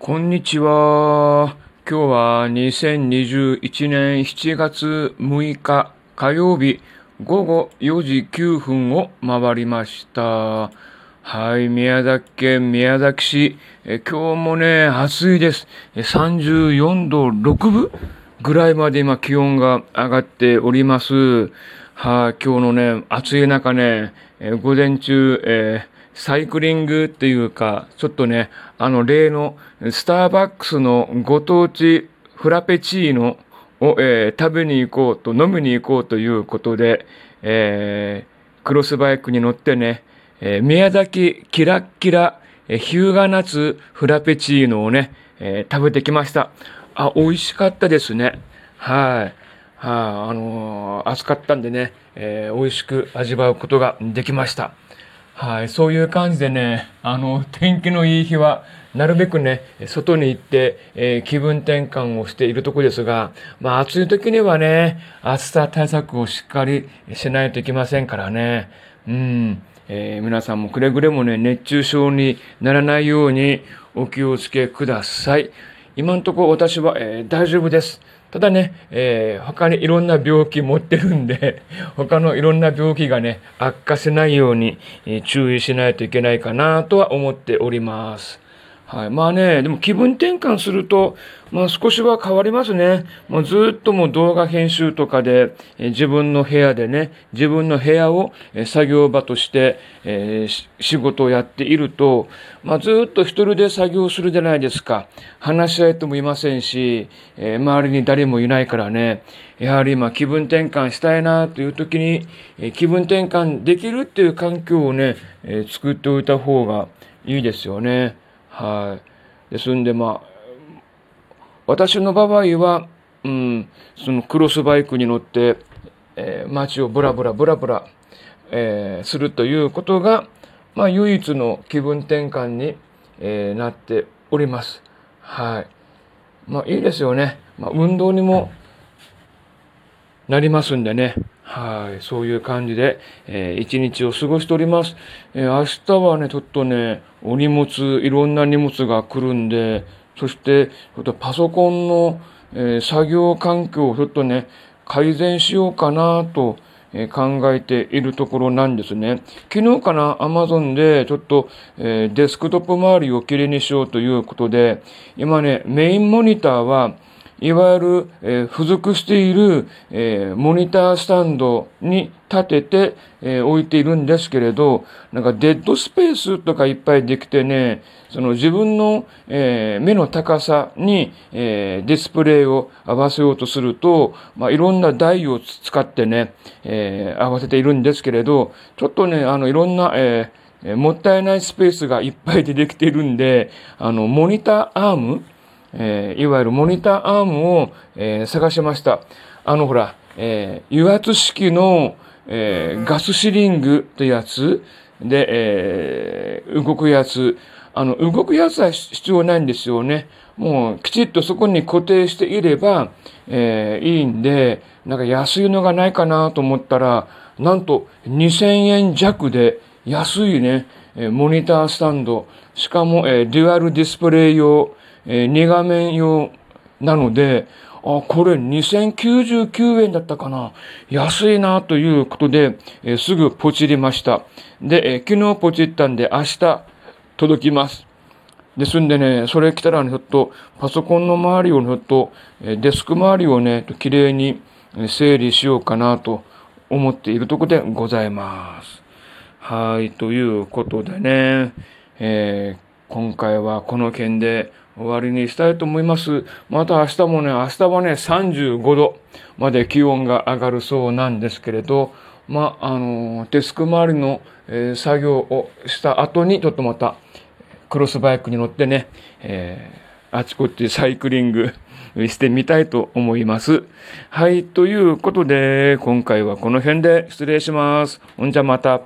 こんにちは。今日は2021年7月6日火曜日午後4時9分を回りました。はい、宮崎県宮崎市。え今日もね、暑いです。34度6分ぐらいまで今気温が上がっております。はい、今日のね、暑い中ね、え午前中、えーサイクリングっていうか、ちょっとね、あの例のスターバックスのご当地フラペチーノを、えー食べに行こうと、飲みに行こうということで、えークロスバイクに乗ってね、えー宮崎キラッキラ、えー日向夏フラペチーノをね、えー食べてきました。あ、美味しかったですね。はい。はい、あのー暑かったんでね、えー美味しく味わうことができました。はい、そういう感じでね、あの、天気のいい日は、なるべくね、外に行って、えー気分転換をしているところですが、まあ暑い時にはね、暑さ対策をしっかりしないといけませんからね。うん。えー皆さんもくれぐれもね、熱中症にならないようにお気をつけください。今のとこ私は、えー大丈夫です。ただね、えー他にいろんな病気持ってるんで、他のいろんな病気がね、悪化せないように、注意しないといけないかなとは思っております。はい。まあね、でも気分転換すると、まあ少しは変わりますね。もうずっともう動画編集とかで、え自分の部屋でね、自分の部屋をえ作業場として、えー仕事をやっていると、まあずっと一人で作業するじゃないですか。話し相手もいませんし、えー周りに誰もいないからね、やはり今気分転換したいなという時に、え気分転換できるっていう環境をね、えー作っておいた方がいいですよね。はい。ですんで、まあ、私の場合は、うん、そのクロスバイクに乗って、えー街をブラブラブラブラ、えーするということが、まあ、唯一の気分転換に、えーなっております。はい。まあ、いいですよね。まあ、運動にもなりますんでね。はい。そういう感じで、えー一日を過ごしております。えー明日はね、ちょっとね、お荷物、いろんな荷物が来るんで、そして、ちょっとパソコンの、えー作業環境をちょっとね、改善しようかなと、え考えているところなんですね。昨日かな、アマゾンでちょっと、えデスクトップ周りをきれいにしようということで、今ね、メインモニターは、いわゆる、え付属している、えモニタースタンドに立てて、え置いているんですけれど、なんかデッドスペースとかいっぱいできてね、その自分の、え目の高さに、えディスプレイを合わせようとすると、まあ、いろんな台を使ってね、え合わせているんですけれど、ちょっとね、あの、いろんな、えもったいないスペースがいっぱい出てきているんで、あの、モニターアーム、えーいわゆるモニターアームを、えー探しました。あのほら、えー油圧式の、えーガスシリングってやつで、えー動くやつ。あの、動くやつは必要ないんですよね。もうきちっとそこに固定していれば、えーいいんで、なんか安いのがないかなと思ったら、なんと2000円弱で安いね、えーモニタースタンド。しかも、えーデュアルディスプレイ用、え2画面用なので、あ、これ2099円だったかな。安いなということで、えーすぐポチりました。で、えー昨日ポチったんで明日届きます。ですんでね、それ来たらね、ちょっとパソコンの周りをちょっと、えーデスク周りをね、きれいに整理しようかなと思っているとこでございます。はい、ということでね、えー今回はこの件で終わりにしたいと思います。また明日もね、明日はね、35度まで気温が上がるそうなんですけれど、まあ、の、デスク周りの、えー作業をした後に、ちょっとまた、クロスバイクに乗ってね、えーあちこちサイクリング してみたいと思います。はい、ということで、今回はこの辺で失礼します。ほんじゃまた。